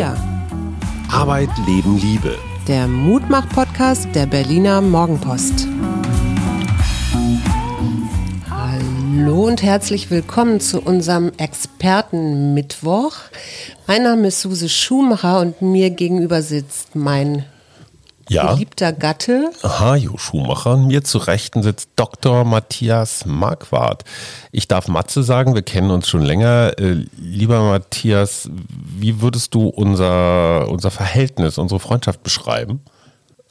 Wir. Arbeit, Leben, Liebe. Der Mutmach-Podcast der Berliner Morgenpost. Hallo und herzlich willkommen zu unserem Expertenmittwoch. Mein Name ist Suse Schumacher und mir gegenüber sitzt mein Ja. geliebter Gatte. Hajo Schumacher. Mir zu Rechten sitzt Dr. Matthias Marquardt. Ich darf Matze sagen, wir kennen uns schon länger. Äh, lieber Matthias, wie würdest du unser, unser Verhältnis, unsere Freundschaft beschreiben?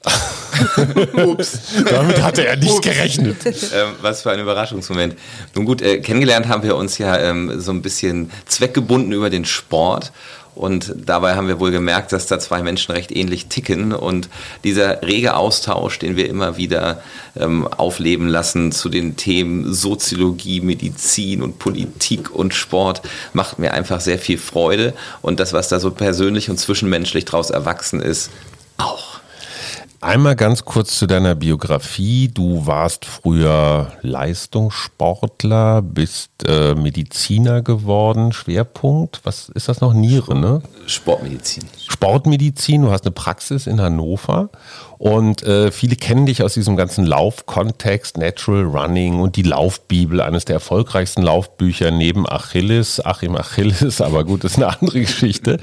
Ups. Damit hatte er nicht gerechnet. ähm, was für ein Überraschungsmoment. Nun gut, äh, kennengelernt haben wir uns ja ähm, so ein bisschen zweckgebunden über den Sport. Und dabei haben wir wohl gemerkt, dass da zwei Menschen recht ähnlich ticken. Und dieser rege Austausch, den wir immer wieder ähm, aufleben lassen zu den Themen Soziologie, Medizin und Politik und Sport, macht mir einfach sehr viel Freude. Und das, was da so persönlich und zwischenmenschlich draus erwachsen ist, auch. Einmal ganz kurz zu deiner Biografie. Du warst früher Leistungssportler, bist äh, Mediziner geworden. Schwerpunkt, was ist das noch? Niere, ne? Sportmedizin. Sportmedizin, du hast eine Praxis in Hannover und äh, viele kennen dich aus diesem ganzen Laufkontext, Natural Running und die Laufbibel, eines der erfolgreichsten Laufbücher neben Achilles, Achim Achilles, aber gut, das ist eine andere Geschichte.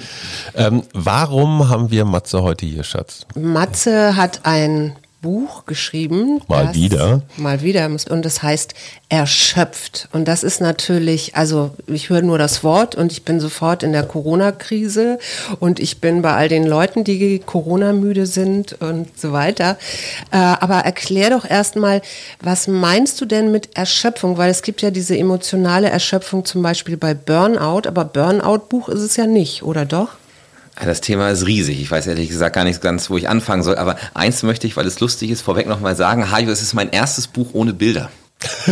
Ähm, warum haben wir Matze heute hier, Schatz? Matze hat ein Buch geschrieben. Mal wieder. Mal wieder. Und das heißt Erschöpft. Und das ist natürlich, also ich höre nur das Wort und ich bin sofort in der Corona-Krise und ich bin bei all den Leuten, die Corona-müde sind und so weiter. Äh, aber erklär doch erstmal, was meinst du denn mit Erschöpfung? Weil es gibt ja diese emotionale Erschöpfung zum Beispiel bei Burnout, aber Burnout-Buch ist es ja nicht, oder doch? Das Thema ist riesig. Ich weiß ehrlich gesagt gar nicht ganz, wo ich anfangen soll. Aber eins möchte ich, weil es lustig ist, vorweg nochmal sagen. Hajo, es ist mein erstes Buch ohne Bilder.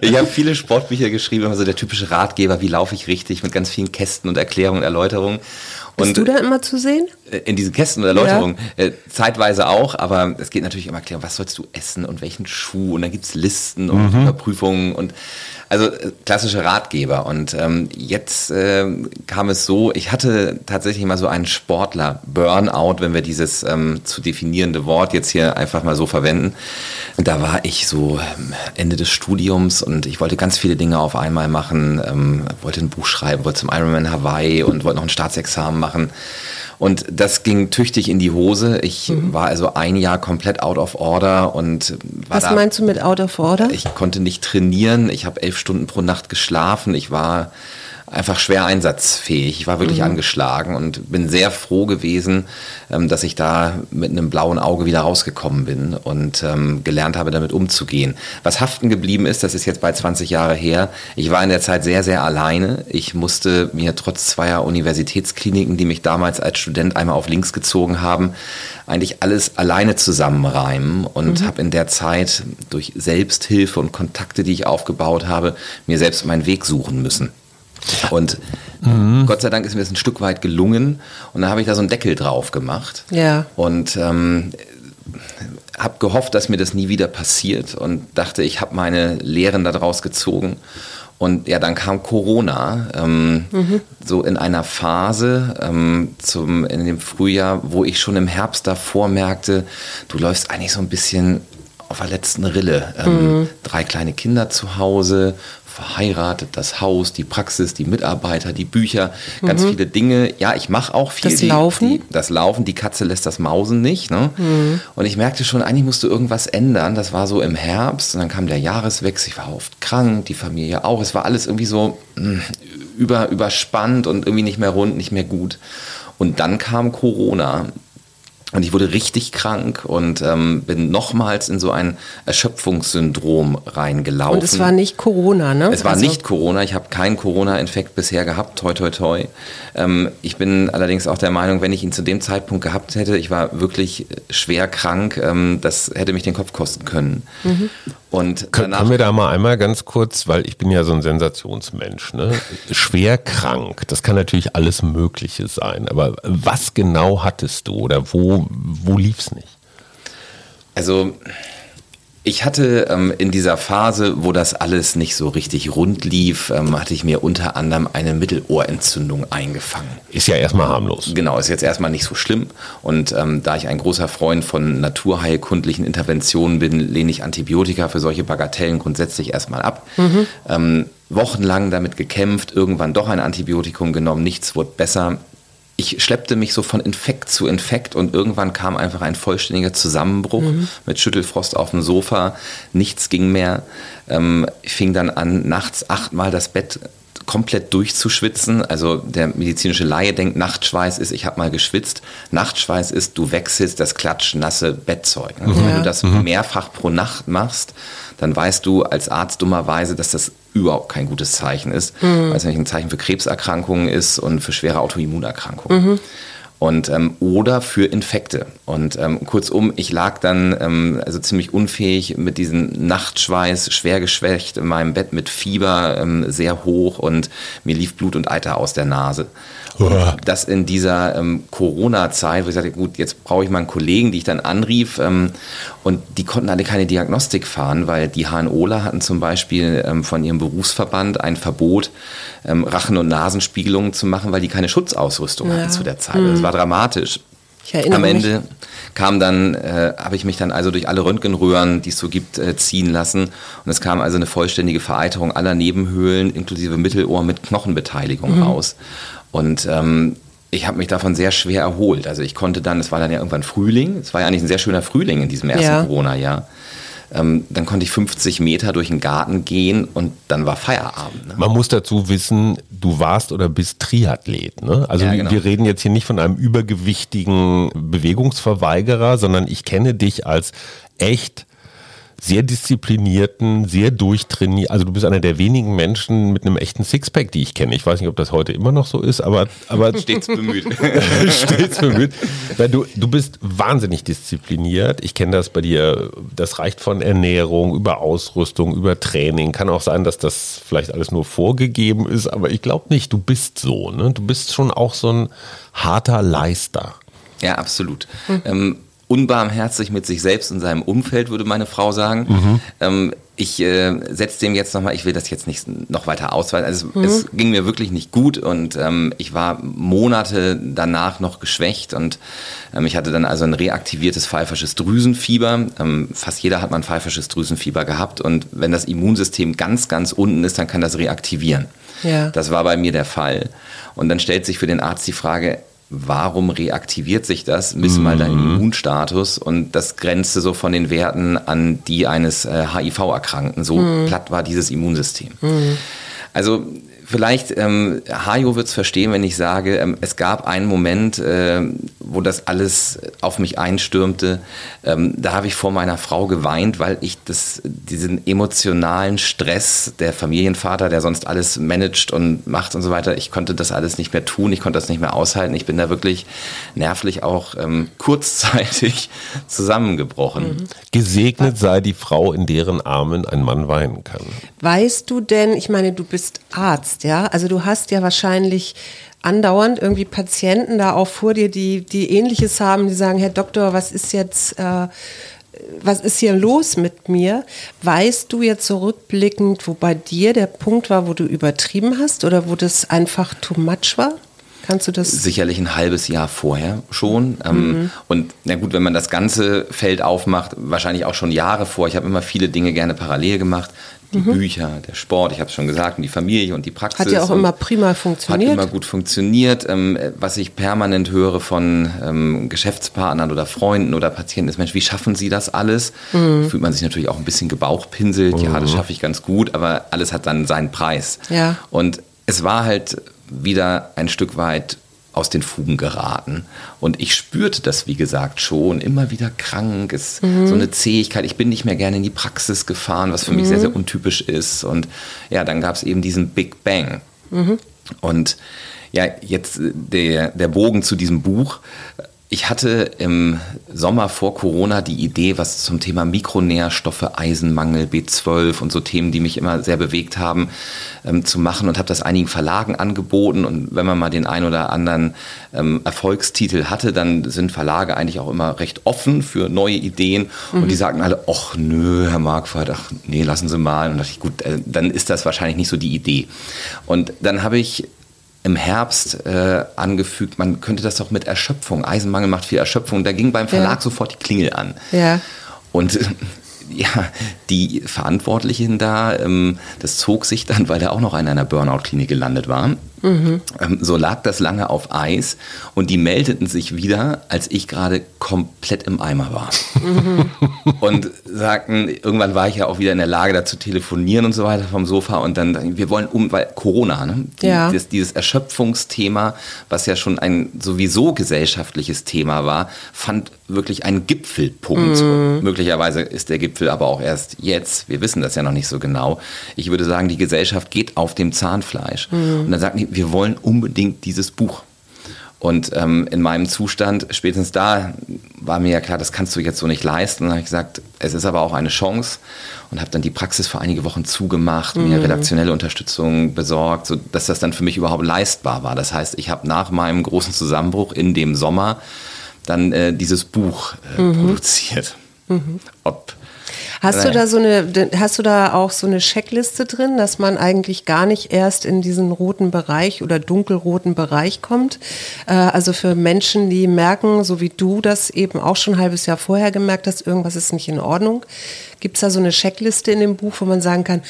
ich habe viele Sportbücher geschrieben, also der typische Ratgeber, wie laufe ich richtig, mit ganz vielen Kästen und Erklärungen und Erläuterungen. Bist du da immer zu sehen? In diesen Kästen und Erläuterungen. Ja. Äh, zeitweise auch, aber es geht natürlich immer erklären, was sollst du essen und welchen Schuh und dann gibt's Listen und mhm. Überprüfungen und also äh, klassische Ratgeber. Und ähm, jetzt äh, kam es so, ich hatte tatsächlich mal so einen Sportler, Burnout, wenn wir dieses ähm, zu definierende Wort jetzt hier einfach mal so verwenden. Da war ich so ähm, Ende des Studiums und ich wollte ganz viele Dinge auf einmal machen, ähm, wollte ein Buch schreiben, wollte zum Ironman Hawaii und wollte noch ein Staatsexamen machen. Und das ging tüchtig in die Hose. Ich mhm. war also ein Jahr komplett out of order und war Was da, meinst du mit out of order? Ich konnte nicht trainieren. Ich habe elf Stunden pro Nacht geschlafen. Ich war einfach schwer einsatzfähig. Ich war wirklich mhm. angeschlagen und bin sehr froh gewesen, ähm, dass ich da mit einem blauen Auge wieder rausgekommen bin und ähm, gelernt habe, damit umzugehen. Was haften geblieben ist, das ist jetzt bei 20 Jahre her. Ich war in der Zeit sehr, sehr alleine. Ich musste mir trotz zweier Universitätskliniken, die mich damals als Student einmal auf links gezogen haben, eigentlich alles alleine zusammenreimen und mhm. habe in der Zeit durch Selbsthilfe und Kontakte, die ich aufgebaut habe, mir selbst meinen Weg suchen müssen. Und mhm. Gott sei Dank ist mir das ein Stück weit gelungen. Und dann habe ich da so einen Deckel drauf gemacht. Ja. Und ähm, habe gehofft, dass mir das nie wieder passiert und dachte, ich habe meine Lehren daraus gezogen. Und ja, dann kam Corona, ähm, mhm. so in einer Phase ähm, zum, in dem Frühjahr, wo ich schon im Herbst davor merkte, du läufst eigentlich so ein bisschen auf der letzten Rille. Ähm, mhm. Drei kleine Kinder zu Hause, verheiratet, das Haus, die Praxis, die Mitarbeiter, die Bücher, ganz mhm. viele Dinge. Ja, ich mache auch viel. Das die, Laufen? Die, das Laufen, die Katze lässt das Mausen nicht. Ne? Mhm. Und ich merkte schon, eigentlich musste irgendwas ändern. Das war so im Herbst und dann kam der Jahreswechsel. Ich war oft krank, die Familie auch. Es war alles irgendwie so mh, hm, über, überspannt und irgendwie nicht mehr rund, nicht mehr gut. Und dann kam Corona und ich wurde richtig krank und ähm, bin nochmals in so ein Erschöpfungssyndrom reingelaufen. Und es war nicht Corona, ne? Es war also nicht Corona. Ich habe keinen Corona-Infekt bisher gehabt, toi, toi, toi. Ähm, ich bin allerdings auch der Meinung, wenn ich ihn zu dem Zeitpunkt gehabt hätte, ich war wirklich schwer krank, ähm, das hätte mich den Kopf kosten können. Mhm. Und Können wir da mal einmal ganz kurz, weil ich bin ja so ein Sensationsmensch, ne? schwer krank, das kann natürlich alles Mögliche sein, aber was genau hattest du oder wo, wo lief es nicht? Also Ich hatte ähm, in dieser Phase, wo das alles nicht so richtig rund lief, ähm, hatte ich mir unter anderem eine Mittelohrentzündung eingefangen. Ist ja erstmal harmlos. Genau, ist jetzt erstmal nicht so schlimm. Und ähm, da ich ein großer Freund von naturheilkundlichen Interventionen bin, lehne ich Antibiotika für solche Bagatellen grundsätzlich erstmal ab. Mhm. Ähm, wochenlang damit gekämpft, irgendwann doch ein Antibiotikum genommen, nichts wurde besser ich schleppte mich so von Infekt zu Infekt und irgendwann kam einfach ein vollständiger Zusammenbruch mhm. mit Schüttelfrost auf dem Sofa. Nichts ging mehr. Ähm, ich fing dann an, nachts achtmal das Bett komplett durchzuschwitzen. Also der medizinische Laie denkt, Nachtschweiß ist, ich habe mal geschwitzt. Nachtschweiß ist, du wechselst das klatschnasse Bettzeug. Also ja. Wenn du das mhm. mehrfach pro Nacht machst, dann weißt du als Arzt dummerweise, dass das überhaupt kein gutes Zeichen ist, mhm. weil es nämlich ein Zeichen für Krebserkrankungen ist und für schwere Autoimmunerkrankungen. Mhm. Und, ähm, oder für Infekte. Und ähm, kurzum, ich lag dann ähm, also ziemlich unfähig mit diesem Nachtschweiß, schwer geschwächt in meinem Bett mit Fieber ähm, sehr hoch und mir lief Blut und Eiter aus der Nase. Das in dieser ähm, Corona-Zeit, wo ich sagte, gut, jetzt brauche ich mal einen Kollegen, die ich dann anrief ähm, und die konnten alle keine Diagnostik fahren, weil die HNOler hatten zum Beispiel ähm, von ihrem Berufsverband ein Verbot, ähm, Rachen- und Nasenspiegelungen zu machen, weil die keine Schutzausrüstung ja. hatten zu der Zeit. Mhm. Das war dramatisch. Am Ende mich. Kam dann, äh, habe ich mich dann also durch alle Röntgenröhren, die es so gibt, äh, ziehen lassen. Und es kam also eine vollständige Vereiterung aller Nebenhöhlen inklusive Mittelohr mit Knochenbeteiligung mhm. raus. Und ähm, ich habe mich davon sehr schwer erholt. Also ich konnte dann, es war dann ja irgendwann Frühling, es war ja eigentlich ein sehr schöner Frühling in diesem ersten ja. Corona-Jahr. Ähm, dann konnte ich 50 Meter durch den Garten gehen und dann war Feierabend. Ne? Man muss dazu wissen, du warst oder bist Triathlet. Ne? Also ja, genau. wir reden jetzt hier nicht von einem übergewichtigen Bewegungsverweigerer, sondern ich kenne dich als echt sehr disziplinierten, sehr durchtrainierten, also du bist einer der wenigen Menschen mit einem echten Sixpack, die ich kenne. Ich weiß nicht, ob das heute immer noch so ist, aber, aber stets bemüht. stets bemüht. Weil du, du bist wahnsinnig diszipliniert. Ich kenne das bei dir. Das reicht von Ernährung über Ausrüstung, über Training. Kann auch sein, dass das vielleicht alles nur vorgegeben ist, aber ich glaube nicht. Du bist so. Ne? Du bist schon auch so ein harter Leister. Ja, absolut. Mhm. Ähm, unbarmherzig mit sich selbst und seinem Umfeld, würde meine Frau sagen. Mhm. Ähm, ich äh, setze dem jetzt nochmal, ich will das jetzt nicht noch weiter ausweiten. Also mhm. es ging mir wirklich nicht gut und ähm, ich war Monate danach noch geschwächt und ähm, ich hatte dann also ein reaktiviertes pfeifersches Drüsenfieber. Ähm, fast jeder hat mal ein pfeifersches Drüsenfieber gehabt und wenn das Immunsystem ganz, ganz unten ist, dann kann das reaktivieren. Ja. Das war bei mir der Fall. Und dann stellt sich für den Arzt die Frage, warum reaktiviert sich das? Miss mhm. mal deinen Immunstatus und das grenzte so von den Werten an die eines äh, HIV-Erkrankten. So mhm. platt war dieses Immunsystem. Mhm. Also Vielleicht, ähm, Hajo wird es verstehen, wenn ich sage, ähm, es gab einen Moment, äh, wo das alles auf mich einstürmte. Ähm, da habe ich vor meiner Frau geweint, weil ich das, diesen emotionalen Stress, der Familienvater, der sonst alles managt und macht und so weiter, ich konnte das alles nicht mehr tun, ich konnte das nicht mehr aushalten. Ich bin da wirklich nervlich auch ähm, kurzzeitig zusammengebrochen. Mhm. Gesegnet sei die Frau, in deren Armen ein Mann weinen kann. Weißt du denn, ich meine, du bist Arzt, hast, ja. Also du hast ja wahrscheinlich andauernd irgendwie Patienten da auch vor dir, die, die ähnliches haben, die sagen, Herr Doktor, was ist jetzt, äh, was ist hier los mit mir? Weißt du jetzt zurückblickend, wo bei dir der Punkt war, wo du übertrieben hast oder wo das einfach too much war? Kannst du das? Sicherlich ein halbes Jahr vorher schon. Ähm, mhm. Und na gut, wenn man das ganze Feld aufmacht, wahrscheinlich auch schon Jahre vor. Ich habe immer viele Dinge gerne parallel gemacht die mhm. Bücher, der Sport, ich habe es schon gesagt, und die Familie und die Praxis. Hat ja auch immer prima funktioniert. Hat immer gut funktioniert. Ähm, was ich permanent höre von ähm, Geschäftspartnern oder Freunden oder Patienten ist, Mensch, wie schaffen Sie das alles? Mhm. Fühlt man sich natürlich auch ein bisschen gebauchpinselt. Mhm. Ja, das schaffe ich ganz gut, aber alles hat dann seinen Preis. Ja. Und es war halt wieder ein Stück weit aus den Fugen geraten. Und ich spürte das, wie gesagt, schon, immer wieder krank, ist mhm. so eine Zähigkeit. Ich bin nicht mehr gerne in die Praxis gefahren, was für mhm. mich sehr, sehr untypisch ist. Und ja, dann gab es eben diesen Big Bang. Mhm. Und ja, jetzt der, der Bogen zu diesem Buch. Ich hatte im Sommer vor Corona die Idee, was zum Thema Mikronährstoffe, Eisenmangel, B12 und so Themen, die mich immer sehr bewegt haben, ähm, zu machen und habe das einigen Verlagen angeboten. Und wenn man mal den ein oder anderen ähm, Erfolgstitel hatte, dann sind Verlage eigentlich auch immer recht offen für neue Ideen. Mhm. Und die sagten alle, ach nö, Herr Marquardt, ach nee, lassen Sie mal. Und dachte ich, gut, äh, dann ist das wahrscheinlich nicht so die Idee. Und dann habe ich im Herbst äh, angefügt, man könnte das doch mit Erschöpfung, Eisenmangel macht viel Erschöpfung, da ging beim Verlag ja. sofort die Klingel an. Ja. Und ja, die Verantwortlichen da, ähm, das zog sich dann, weil er auch noch in einer Burnout-Klinik gelandet war. Mhm. Ähm, so lag das lange auf Eis und die meldeten sich wieder, als ich gerade komplett im Eimer war. Mhm. Und sagten, irgendwann war ich ja auch wieder in der Lage, da zu telefonieren und so weiter vom Sofa und dann, wir wollen um, weil Corona, ne? Ja. das, dieses Erschöpfungsthema, was ja schon ein sowieso gesellschaftliches Thema war, fand wirklich einen Gipfelpunkt. Mhm. Möglicherweise ist der Gipfel aber auch erst jetzt. Wir wissen das ja noch nicht so genau. Ich würde sagen, die Gesellschaft geht auf dem Zahnfleisch. Mhm. Und dann sagten die, wir wollen unbedingt dieses Buch. Und ähm, in meinem Zustand, spätestens da war mir ja klar, das kannst du jetzt so nicht leisten. Und dann habe ich gesagt, es ist aber auch eine Chance und habe dann die Praxis für einige Wochen zugemacht, mhm. mir redaktionelle Unterstützung besorgt, so dass das dann für mich überhaupt leistbar war. Das heißt, ich habe nach meinem großen Zusammenbruch in dem Sommer dann äh, dieses Buch äh, mhm. produziert. Mhm. Ob Hast du da so eine, hast du da auch so eine Checkliste drin, dass man eigentlich gar nicht erst in diesen roten Bereich oder dunkelroten Bereich kommt? Äh, also für Menschen, die merken, so wie du das eben auch schon ein halbes Jahr vorher gemerkt hast, irgendwas ist nicht in Ordnung. Gibt es da so eine Checkliste in dem Buch, wo man sagen kann,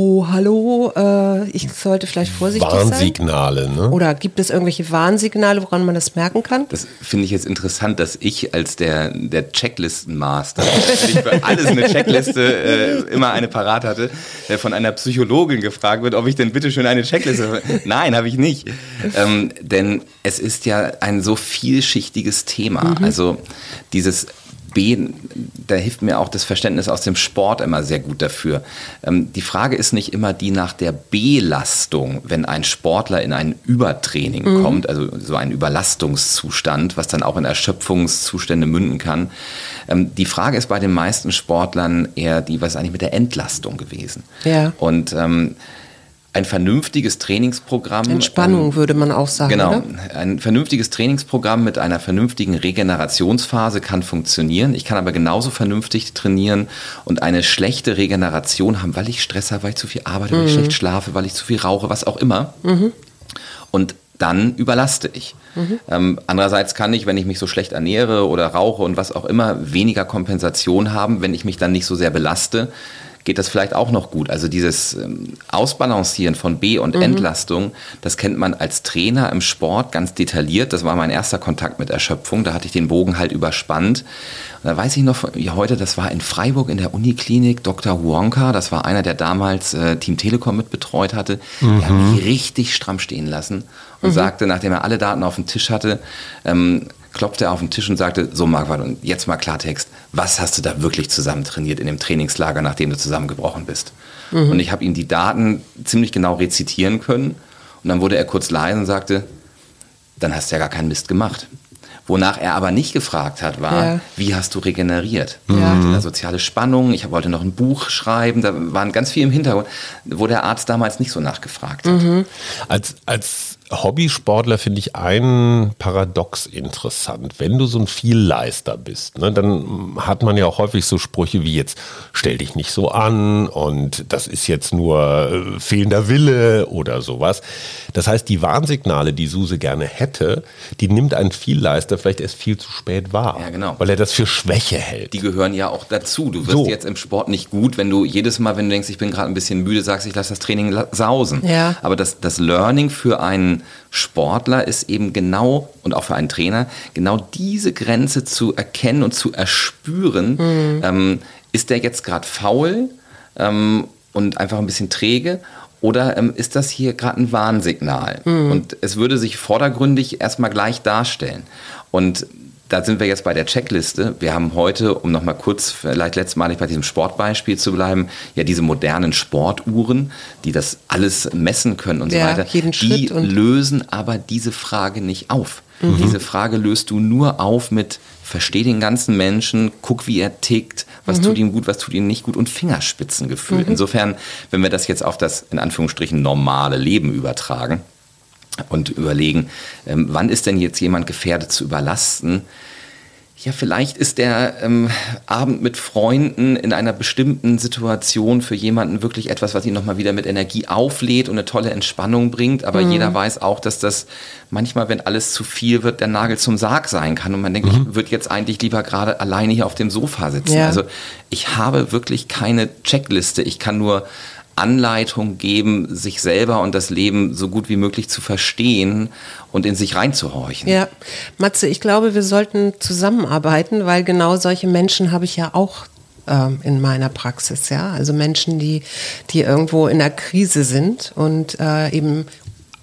oh, hallo, äh, ich sollte vielleicht vorsichtig Warnsignale, sein. ne? Oder gibt es irgendwelche Warnsignale, woran man das merken kann? Das finde ich jetzt interessant, dass ich als der, der Checklistenmaster, der für alles eine Checkliste äh, immer eine parat hatte, der von einer Psychologin gefragt wird, ob ich denn bitte schön eine Checkliste habe. Nein, habe ich nicht. Ähm, denn es ist ja ein so vielschichtiges Thema. Mhm. Also dieses B, da hilft mir auch das Verständnis aus dem Sport immer sehr gut dafür. Ähm, die Frage ist nicht immer die nach der Belastung, wenn ein Sportler in ein Übertraining mhm. kommt, also so ein Überlastungszustand, was dann auch in Erschöpfungszustände münden kann. Ähm, die Frage ist bei den meisten Sportlern eher die, was ist eigentlich mit der Entlastung gewesen? Ja. Und ähm, ein vernünftiges Trainingsprogramm. Entspannung ähm, würde man auch sagen. Genau. Oder? Ein vernünftiges Trainingsprogramm mit einer vernünftigen Regenerationsphase kann funktionieren. Ich kann aber genauso vernünftig trainieren und eine schlechte Regeneration haben, weil ich Stress habe, weil ich zu viel arbeite, mhm. weil ich mhm. schlecht schlafe, weil ich zu viel rauche, was auch immer. Mhm. Und dann überlaste ich. Mhm. Ähm, andererseits kann ich, wenn ich mich so schlecht ernähre oder rauche und was auch immer, weniger Kompensation haben, wenn ich mich dann nicht so sehr belaste geht das vielleicht auch noch gut. Also dieses ähm, Ausbalancieren von B- und mhm. Entlastung, das kennt man als Trainer im Sport ganz detailliert. Das war mein erster Kontakt mit Erschöpfung. Da hatte ich den Bogen halt überspannt. Und da weiß ich noch wie heute, das war in Freiburg in der Uniklinik, Dr. Wonka, das war einer, der damals äh, Team Telekom mit betreut hatte. Mhm. Der hat mich richtig stramm stehen lassen und mhm. sagte, nachdem er alle Daten auf dem Tisch hatte, ähm, klopfte er auf den Tisch und sagte, so Marquardt, und jetzt mal Klartext, was hast du da wirklich zusammen trainiert in dem Trainingslager, nachdem du zusammengebrochen bist? Mhm. Und ich habe ihm die Daten ziemlich genau rezitieren können. Und dann wurde er kurz leise und sagte, dann hast du ja gar keinen Mist gemacht. Wonach er aber nicht gefragt hat, war, ja. wie hast du regeneriert? Ja. Hatte soziale Spannung, ich wollte noch ein Buch schreiben, da waren ganz viel im Hintergrund, wo der Arzt damals nicht so nachgefragt hat. Mhm. Als, als Hobbysportler finde ich ein Paradox interessant. Wenn du so ein Vielleister bist, ne, dann hat man ja auch häufig so Sprüche wie jetzt, stell dich nicht so an und das ist jetzt nur äh, fehlender Wille oder sowas. Das heißt, die Warnsignale, die Suse gerne hätte, die nimmt ein Vielleister vielleicht erst viel zu spät wahr. Ja, genau. Weil er das für Schwäche hält. Die gehören ja auch dazu. Du wirst so. jetzt im Sport nicht gut, wenn du jedes Mal, wenn du denkst, ich bin gerade ein bisschen müde, sagst, ich lasse das Training sausen. Ja. Aber das, das Learning für einen Sportler ist eben genau und auch für einen Trainer genau diese Grenze zu erkennen und zu erspüren. Mhm. Ähm, ist der jetzt gerade faul ähm, und einfach ein bisschen träge oder ähm, ist das hier gerade ein Warnsignal? Mhm. Und es würde sich vordergründig erstmal gleich darstellen. Und da sind wir jetzt bei der Checkliste. Wir haben heute, um nochmal kurz, vielleicht letztmalig bei diesem Sportbeispiel zu bleiben, ja diese modernen Sportuhren, die das alles messen können und ja, so weiter. Jeden die lösen aber diese Frage nicht auf. Mhm. Diese Frage löst du nur auf mit versteh den ganzen Menschen, guck, wie er tickt, was mhm. tut ihm gut, was tut ihm nicht gut und Fingerspitzengefühl. Mhm. Insofern, wenn wir das jetzt auf das in Anführungsstrichen normale Leben übertragen und überlegen, ähm, wann ist denn jetzt jemand gefährdet zu überlasten, ja, vielleicht ist der ähm, Abend mit Freunden in einer bestimmten Situation für jemanden wirklich etwas, was ihn nochmal wieder mit Energie auflädt und eine tolle Entspannung bringt. Aber mhm. jeder weiß auch, dass das manchmal, wenn alles zu viel wird, der Nagel zum Sarg sein kann. Und man denkt, mhm. ich würde jetzt eigentlich lieber gerade alleine hier auf dem Sofa sitzen. Ja. Also ich habe wirklich keine Checkliste. Ich kann nur Anleitung geben, sich selber und das Leben so gut wie möglich zu verstehen und in sich reinzuhorchen. Ja, Matze, ich glaube, wir sollten zusammenarbeiten, weil genau solche Menschen habe ich ja auch ähm, in meiner Praxis, ja. Also Menschen, die, die irgendwo in der Krise sind und äh, eben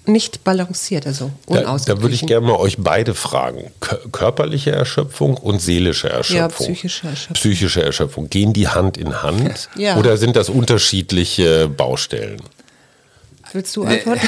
nicht balanciert, also unausgeglichen. Da, da würde ich gerne mal euch beide fragen. körperliche Erschöpfung und seelische Erschöpfung. Ja, psychische Erschöpfung. Psychische Erschöpfung. Gehen die Hand in Hand ja. oder sind das unterschiedliche Baustellen? Willst du antworten?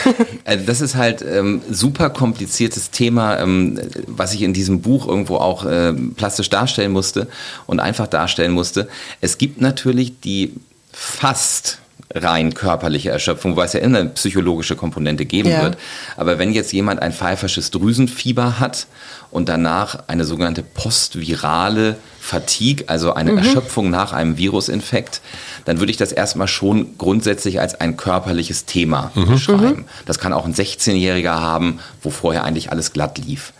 Also das ist halt ähm, super kompliziertes Thema, ähm, was ich in diesem Buch irgendwo auch äh, plastisch darstellen musste und einfach darstellen musste. Es gibt natürlich die fast rein körperliche Erschöpfung, weil es ja immer eine psychologische Komponente geben ja. wird. Aber wenn jetzt jemand ein pfeifersches Drüsenfieber hat und danach eine sogenannte postvirale Fatigue, also eine mhm. Erschöpfung nach einem Virusinfekt, dann würde ich das erstmal schon grundsätzlich als ein körperliches Thema mhm. beschreiben. Mhm. Das kann auch ein 16-Jähriger haben, wo vorher eigentlich alles glatt lief.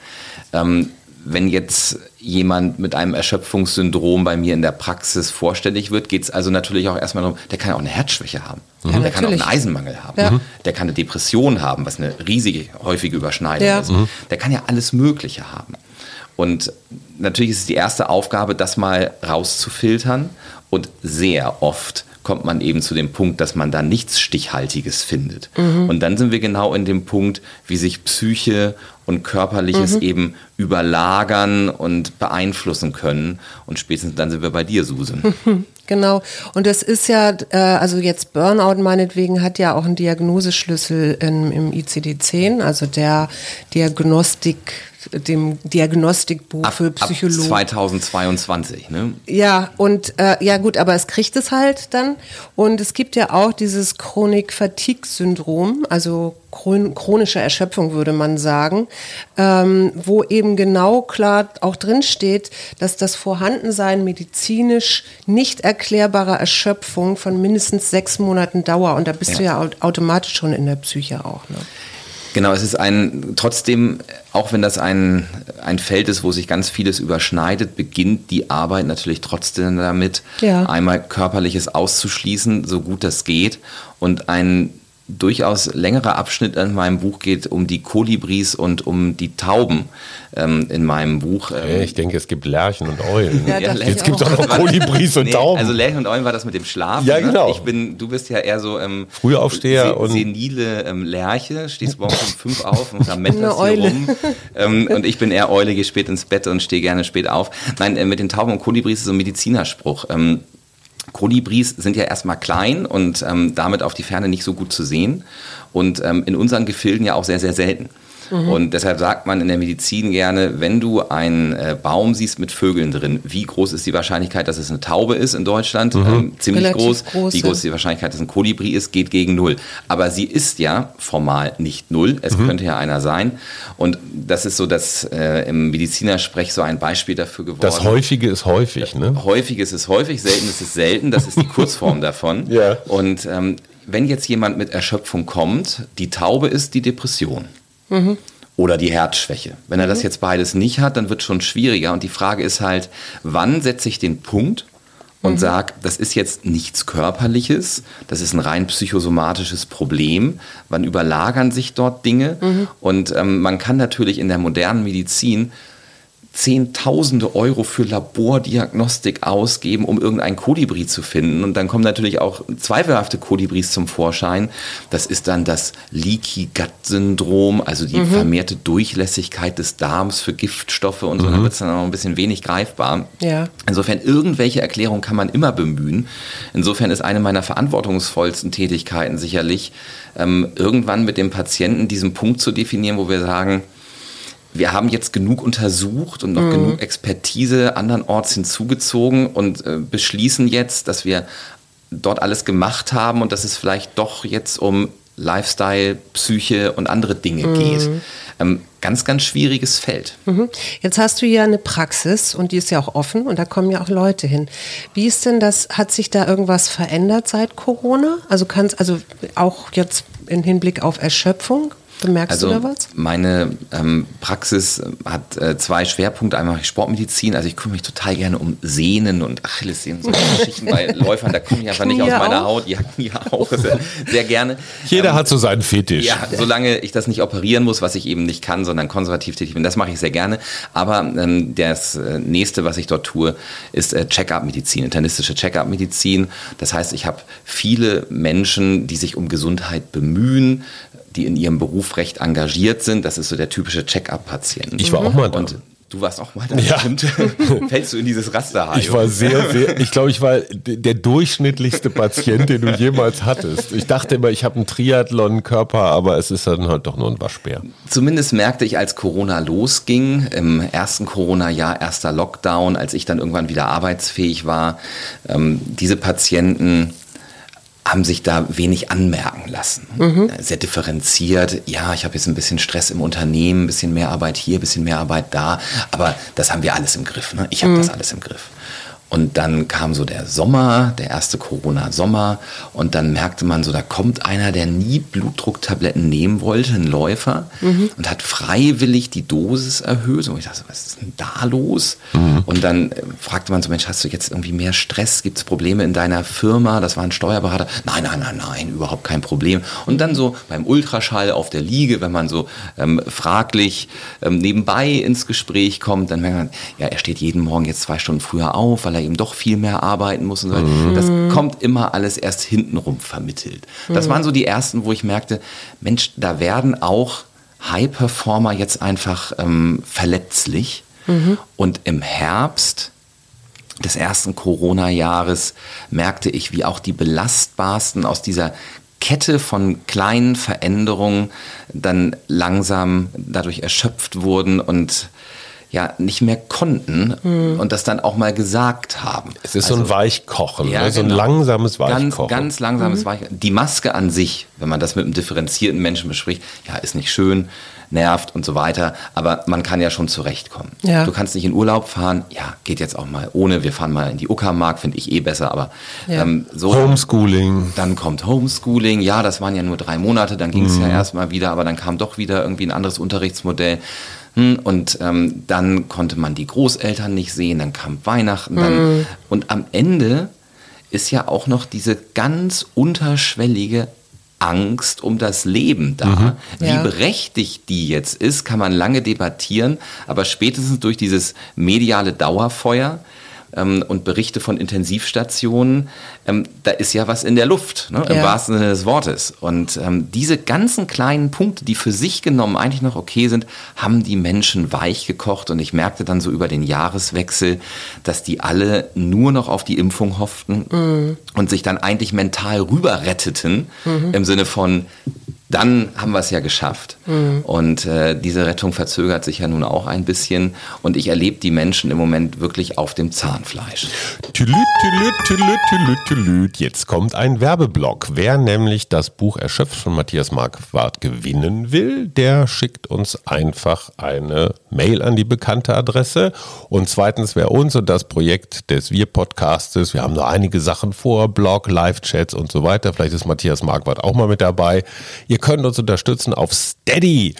Ähm, wenn jetzt jemand mit einem Erschöpfungssyndrom bei mir in der Praxis vorstellig wird, geht es also natürlich auch erstmal darum, der kann auch eine Herzschwäche haben. Mhm. Der kann auch einen Eisenmangel haben. Ja. Der kann eine Depression haben, was eine riesige, häufige Überschneidung ja. ist. Mhm. Der kann ja alles Mögliche haben. Und natürlich ist es die erste Aufgabe, das mal rauszufiltern. Und sehr oft kommt man eben zu dem Punkt, dass man da nichts Stichhaltiges findet. Mhm. Und dann sind wir genau in dem Punkt, wie sich Psyche und Körperliches mhm. eben überlagern und beeinflussen können. Und spätestens dann sind wir bei dir, Susan. Genau. Und das ist ja, äh, also jetzt Burnout meinetwegen hat ja auch einen Diagnoseschlüssel im, im ICD-10, also der Diagnostik dem Diagnostikbuch ab, für Psychologen. Ab 2022, ne? Ja, und äh, ja gut, aber es kriegt es halt dann. Und es gibt ja auch dieses Chronik-Fatigue-Syndrom, also chronische Erschöpfung würde man sagen, ähm, wo eben genau klar auch drin steht, dass das Vorhandensein medizinisch nicht erklärbarer Erschöpfung von mindestens sechs Monaten Dauer und da bist ja. du ja automatisch schon in der Psyche auch. Ne? Genau, es ist ein, trotzdem, auch wenn das ein, ein Feld ist, wo sich ganz vieles überschneidet, beginnt die Arbeit natürlich trotzdem damit, ja. einmal körperliches auszuschließen, so gut das geht, und ein durchaus längerer Abschnitt in meinem Buch geht um die Kolibris und um die Tauben ähm, in meinem Buch. Ähm. Ich denke, es gibt Lärchen und Eulen. Ja, ja, Jetzt gibt es auch noch Kolibris und nee, Tauben. Also Lärchen und Eulen war das mit dem Schlaf. Ja, ne? genau. Ich bin, du bist ja eher so ähm, Frühaufsteher se und senile ähm, Lerche, stehst morgens um fünf auf und dann metterst hier rum. Ähm, und ich bin eher Eule, gehe spät ins Bett und stehe gerne spät auf. Nein, äh, mit den Tauben und Kolibris ist so ein Medizinerspruch. Ähm, Kolibris sind ja erstmal klein und ähm, damit auf die Ferne nicht so gut zu sehen und ähm, in unseren Gefilden ja auch sehr, sehr selten. Mhm. Und deshalb sagt man in der Medizin gerne, wenn du einen äh, Baum siehst mit Vögeln drin, wie groß ist die Wahrscheinlichkeit, dass es eine Taube ist in Deutschland? Mhm. Ähm, ziemlich groß. Große. Wie groß ist die Wahrscheinlichkeit, dass es ein Kolibri ist? Geht gegen null. Aber sie ist ja formal nicht null. Es mhm. könnte ja einer sein. Und das ist so das äh, im Medizinersprech so ein Beispiel dafür geworden. Das Häufige ist häufig, ne? Häufig ist es häufig, selten ist es selten. Das ist die Kurzform davon. ja. Und ähm, wenn jetzt jemand mit Erschöpfung kommt, die Taube ist die Depression. Mhm. Oder die Herzschwäche. Wenn er das mhm. jetzt beides nicht hat, dann wird es schon schwieriger. Und die Frage ist halt, wann setze ich den Punkt und mhm. sage, das ist jetzt nichts Körperliches, das ist ein rein psychosomatisches Problem. Wann überlagern sich dort Dinge? Mhm. Und ähm, man kann natürlich in der modernen Medizin Zehntausende Euro für Labordiagnostik ausgeben, um irgendein Kolibri zu finden. Und dann kommen natürlich auch zweifelhafte Kolibris zum Vorschein. Das ist dann das Leaky Gut Syndrom, also die mhm. vermehrte Durchlässigkeit des Darms für Giftstoffe und so. Mhm. Dann wird es dann auch ein bisschen wenig greifbar. Ja. Insofern, irgendwelche Erklärungen kann man immer bemühen. Insofern ist eine meiner verantwortungsvollsten Tätigkeiten sicherlich, ähm, irgendwann mit dem Patienten diesen Punkt zu definieren, wo wir sagen, wir haben jetzt genug untersucht und noch mhm. genug Expertise andernorts hinzugezogen und äh, beschließen jetzt, dass wir dort alles gemacht haben und dass es vielleicht doch jetzt um Lifestyle, Psyche und andere Dinge mhm. geht. Ähm, ganz, ganz schwieriges Feld. Mhm. Jetzt hast du ja eine Praxis und die ist ja auch offen und da kommen ja auch Leute hin. Wie ist denn das, hat sich da irgendwas verändert seit Corona? Also kannst, also auch jetzt im Hinblick auf Erschöpfung? Bemerkst also du da was? Meine ähm, Praxis hat äh, zwei Schwerpunkte. Einmal Sportmedizin, also ich kümmere mich total gerne um Sehnen und Achillessehnen, so Geschichten bei Läufern, da komme ich einfach nicht aus meiner auch? Haut. Ja, ja auch sehr, sehr gerne. Jeder ähm, hat so seinen Fetisch. Ja, solange ich das nicht operieren muss, was ich eben nicht kann, sondern konservativ tätig bin, das mache ich sehr gerne. Aber ähm, das äh, nächste, was ich dort tue, ist äh, Check-up-Medizin, internistische Check-up-Medizin. Das heißt, ich habe viele Menschen, die sich um Gesundheit bemühen, die in ihrem Beruf recht engagiert sind. Das ist so der typische Check-up-Patient. Ich war auch mal da. Und Du warst auch mal da. Ja. Fällst du in dieses Raster Ich war sehr, sehr, ich glaube, ich war der durchschnittlichste Patient, den du jemals hattest. Ich dachte immer, ich habe einen Triathlon-Körper, aber es ist dann halt doch nur ein Waschbär. Zumindest merkte ich, als Corona losging, im ersten Corona-Jahr, erster Lockdown, als ich dann irgendwann wieder arbeitsfähig war, ähm, diese Patienten haben sich da wenig anmerken lassen. Mhm. Sehr differenziert. Ja, ich habe jetzt ein bisschen Stress im Unternehmen, ein bisschen mehr Arbeit hier, ein bisschen mehr Arbeit da. Aber das haben wir alles im Griff. Ne? Ich habe mhm. das alles im Griff. Und dann kam so der Sommer, der erste Corona-Sommer. Und dann merkte man so, da kommt einer, der nie Blutdrucktabletten nehmen wollte, ein Läufer, mhm. und hat freiwillig die Dosis erhöht. Und ich dachte, was ist denn da los? Mhm. Und dann äh, fragte man so, Mensch, hast du jetzt irgendwie mehr Stress? Gibt es Probleme in deiner Firma? Das war ein Steuerberater. Nein, nein, nein, nein, überhaupt kein Problem. Und dann so beim Ultraschall auf der Liege, wenn man so ähm, fraglich ähm, nebenbei ins Gespräch kommt, dann merkt man, ja, er steht jeden Morgen jetzt zwei Stunden früher auf, weil er eben doch viel mehr arbeiten muss. Und so. Mhm. Das kommt immer alles erst hintenrum vermittelt. Das mhm. waren so die ersten, wo ich merkte, Mensch, da werden auch High-Performer jetzt einfach ähm, verletzlich. Mhm. Und im Herbst des ersten Corona-Jahres merkte ich, wie auch die belastbarsten aus dieser Kette von kleinen Veränderungen dann langsam dadurch erschöpft wurden und ja nicht mehr konnten mhm. und das dann auch mal gesagt haben. Es ist also, so ein also, Weichkochen, ja, ne? so ein genau. langsames Weichkochen. Ganz, ganz langsames mhm. Weichkochen. Die Maske an sich, wenn man das mit einem differenzierten Menschen bespricht, ja, ist nicht schön, nervt und so weiter, aber man kann ja schon zurechtkommen. Ja. Du kannst nicht in Urlaub fahren, ja, geht jetzt auch mal ohne, wir fahren mal in die Uckermark, finde ich eh besser, aber ja. ähm, so. Homeschooling. Dann kommt Homeschooling, ja, das waren ja nur drei Monate, dann ging es mhm. ja erstmal wieder, aber dann kam doch wieder irgendwie ein anderes Unterrichtsmodell. Und ähm, dann konnte man die Großeltern nicht sehen, dann kam Weihnachten. Dann, mm. Und am Ende ist ja auch noch diese ganz unterschwellige Angst um das Leben da. Mhm. Wie ja. berechtigt die jetzt ist, kann man lange debattieren, aber spätestens durch dieses mediale Dauerfeuer ähm, und Berichte von Intensivstationen, ähm, da ist ja was in der Luft, ne? im ja. wahrsten Sinne des Wortes. Und ähm, diese ganzen kleinen Punkte, die für sich genommen eigentlich noch okay sind, haben die Menschen weich gekocht. Und ich merkte dann so über den Jahreswechsel, dass die alle nur noch auf die Impfung hofften mhm. und sich dann eigentlich mental rüber retteten mhm. im Sinne von, dann haben wir es ja geschafft. Mhm. Und äh, diese Rettung verzögert sich ja nun auch ein bisschen. Und ich erlebe die Menschen im Moment wirklich auf dem Zahnfleisch. Tülüt, tülüt, tülüt, tülüt, tülüt. Jetzt kommt ein Werbeblock. Wer nämlich das Buch Erschöpft von Matthias Marquardt gewinnen will, der schickt uns einfach eine Mail an die bekannte Adresse. Und zweitens, wer uns und das Projekt des Wir-Podcastes, wir haben noch einige Sachen vor, Blog, Live-Chats und so weiter. Vielleicht ist Matthias Marquardt auch mal mit dabei. Ihr Ihr könnt uns unterstützen auf Steady.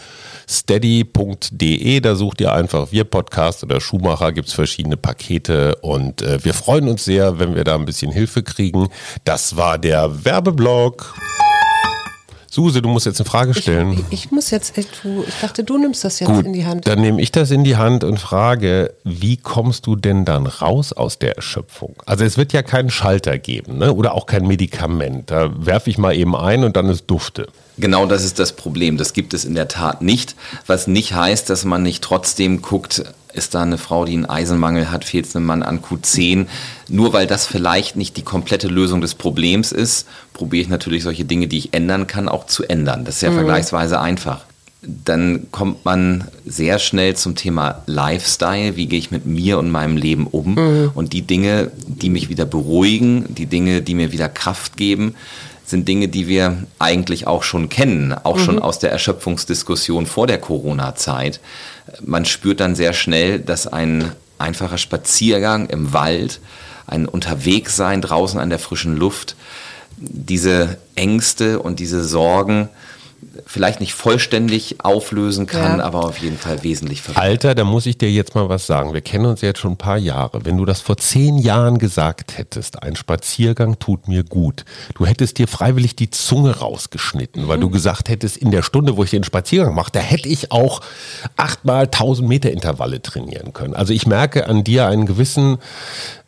Steady.de, da sucht ihr einfach Wir Podcast oder Schumacher, gibt es verschiedene Pakete und äh, wir freuen uns sehr, wenn wir da ein bisschen Hilfe kriegen. Das war der Werbeblock. Suse, du musst jetzt eine Frage stellen. Ich, ich muss jetzt, ich dachte, du nimmst das jetzt Gut, in die Hand. Dann nehme ich das in die Hand und frage, wie kommst du denn dann raus aus der Erschöpfung? Also es wird ja keinen Schalter geben ne? oder auch kein Medikament. Da werfe ich mal eben ein und dann ist Dufte. Genau das ist das Problem. Das gibt es in der Tat nicht. Was nicht heißt, dass man nicht trotzdem guckt, ist da eine Frau, die einen Eisenmangel hat, fehlt es einem Mann an Q10. Nur weil das vielleicht nicht die komplette Lösung des Problems ist, probiere ich natürlich solche Dinge, die ich ändern kann, auch zu ändern. Das ist ja mhm. vergleichsweise einfach. dann kommt man sehr schnell zum Thema Lifestyle. Wie gehe ich mit mir und meinem Leben um? Mhm. Und die Dinge, die mich wieder beruhigen, die Dinge, die mir wieder Kraft geben, sind Dinge, die wir eigentlich auch schon kennen, auch mhm. schon aus der Erschöpfungsdiskussion vor der Corona-Zeit. Man spürt dann sehr schnell, dass ein einfacher Spaziergang im Wald, ein Unterwegssein draußen an der frischen Luft, diese Ängste und diese Sorgen vielleicht nicht vollständig auflösen kann, ja. aber auf jeden Fall wesentlich verbessern. Alter, da muss ich dir jetzt mal was sagen. Wir kennen uns jetzt schon ein paar Jahre. Wenn du das vor zehn Jahren gesagt hättest, ein Spaziergang tut mir gut, du hättest dir freiwillig die Zunge rausgeschnitten, mhm. weil du gesagt hättest, in der Stunde, wo ich den Spaziergang mache, da hätte ich auch achtmal 1000 Meter Intervalle trainieren können. Also ich merke an dir einen gewissen,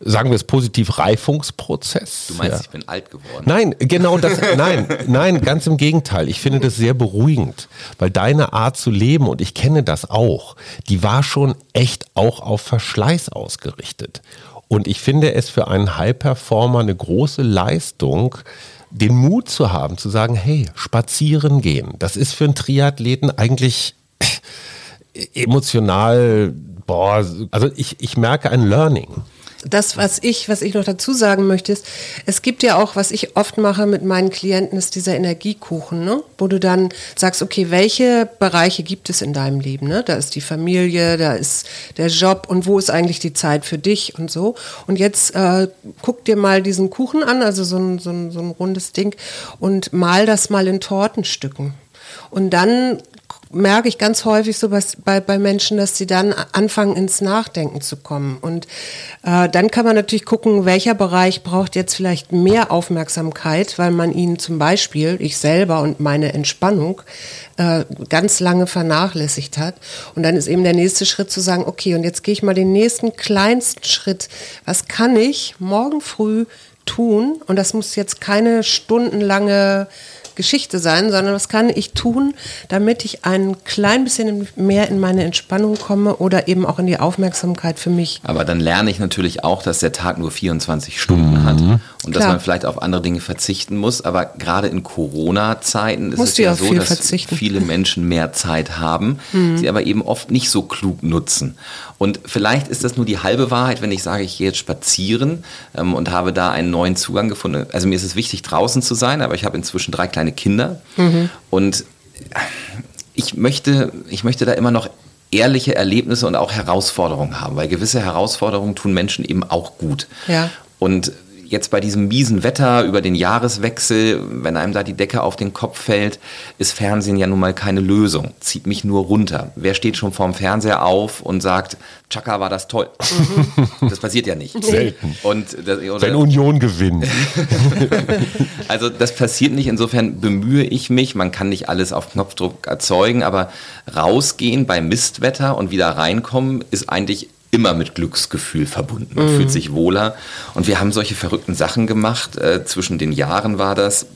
sagen wir es positiv, Reifungsprozess. Du meinst, ja. ich bin alt geworden? Nein, genau das, nein, nein, ganz im Gegenteil. Ich finde das sehr beruhigend, weil deine Art zu leben, und ich kenne das auch, die war schon echt auch auf Verschleiß ausgerichtet. Und ich finde es für einen High-Performer eine große Leistung, den Mut zu haben, zu sagen, hey, spazieren gehen. Das ist für einen Triathleten eigentlich emotional, boah, also ich, ich merke ein Learning das, was ich, was ich noch dazu sagen möchte, ist, es gibt ja auch, was ich oft mache mit meinen Klienten, ist dieser Energiekuchen, ne? wo du dann sagst, okay, welche Bereiche gibt es in deinem Leben? Ne? Da ist die Familie, da ist der Job und wo ist eigentlich die Zeit für dich und so. Und jetzt äh, guck dir mal diesen Kuchen an, also so ein, so, ein, so ein rundes Ding, und mal das mal in Tortenstücken. Und dann merke ich ganz häufig so bei, bei Menschen, dass sie dann anfangen ins Nachdenken zu kommen. Und äh, dann kann man natürlich gucken, welcher Bereich braucht jetzt vielleicht mehr Aufmerksamkeit, weil man ihn zum Beispiel, ich selber und meine Entspannung, äh, ganz lange vernachlässigt hat. Und dann ist eben der nächste Schritt zu sagen, okay, und jetzt gehe ich mal den nächsten kleinsten Schritt. Was kann ich morgen früh tun? Und das muss jetzt keine stundenlange Geschichte sein, sondern was kann ich tun, damit ich ein klein bisschen mehr in meine Entspannung komme oder eben auch in die Aufmerksamkeit für mich. Aber dann lerne ich natürlich auch, dass der Tag nur 24 Stunden mhm. hat und Klar. dass man vielleicht auf andere Dinge verzichten muss. Aber gerade in Corona-Zeiten ist Musst es ja so, dass verzichten. viele Menschen mehr Zeit haben, mhm. sie aber eben oft nicht so klug nutzen. Und vielleicht ist das nur die halbe Wahrheit, wenn ich sage, ich gehe jetzt spazieren ähm, und habe da einen neuen Zugang gefunden. Also mir ist es wichtig, draußen zu sein, aber ich habe inzwischen drei kleine Kinder. Mhm. Und ich möchte, ich möchte da immer noch ehrliche Erlebnisse und auch Herausforderungen haben, weil gewisse Herausforderungen tun Menschen eben auch gut. Ja. Und jetzt bei diesem miesen Wetter über den Jahreswechsel, wenn einem da die Decke auf den Kopf fällt, ist Fernsehen ja nun mal keine Lösung. Zieht mich nur runter. Wer steht schon vorm Fernseher auf und sagt, Chaka war das toll? Mhm. Das passiert ja nicht. Selten. Und das, wenn Union gewinnt. also das passiert nicht. Insofern bemühe ich mich. Man kann nicht alles auf Knopfdruck erzeugen, aber rausgehen bei Mistwetter und wieder reinkommen ist eigentlich immer mit Glücksgefühl verbunden. Man mhm. fühlt sich wohler. Und wir haben solche verrückten Sachen gemacht. Äh, zwischen den Jahren war das.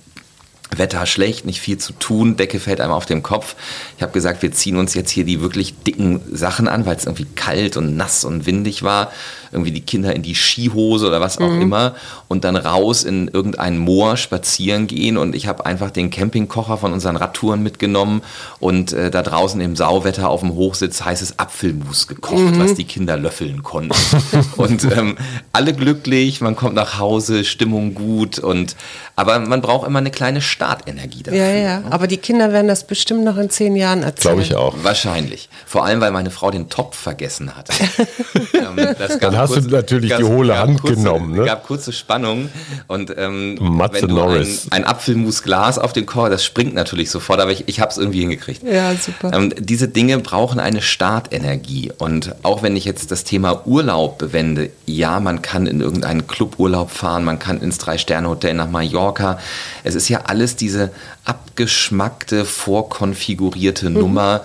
Wetter schlecht, nicht viel zu tun, Decke fällt einem auf den Kopf. Ich habe gesagt, wir ziehen uns jetzt hier die wirklich dicken Sachen an, weil es irgendwie kalt und nass und windig war. Irgendwie die Kinder in die Skihose oder was auch mhm. immer und dann raus in irgendein Moor spazieren gehen. Und ich habe einfach den Campingkocher von unseren Radtouren mitgenommen und äh, da draußen im Sauwetter auf dem Hochsitz heißes Apfelmus gekocht, mhm. was die Kinder löffeln konnten. und ähm, alle glücklich, man kommt nach Hause, Stimmung gut und aber man braucht immer eine kleine Startenergie dafür. Ja, ja, ne? aber die Kinder werden das bestimmt noch in zehn Jahren erzählen. Glaube ich auch. Wahrscheinlich. Vor allem, weil meine Frau den Topf vergessen hat. ähm, Dann hast kurz, du natürlich die hohle Hand kurze, genommen. Es ne? gab kurze Spannung und ähm, Matze wenn du Norris. ein, ein Apfelmusglas auf den Chor, das springt natürlich sofort, aber ich, ich habe es irgendwie hingekriegt. Ja, super. Ähm, diese Dinge brauchen eine Startenergie und auch wenn ich jetzt das Thema Urlaub bewende, ja, man kann in irgendeinen Cluburlaub fahren, man kann ins Drei-Sterne-Hotel nach Mallorca, Mallorca. Es ist ja alles diese abgeschmackte, vorkonfigurierte mhm. Nummer,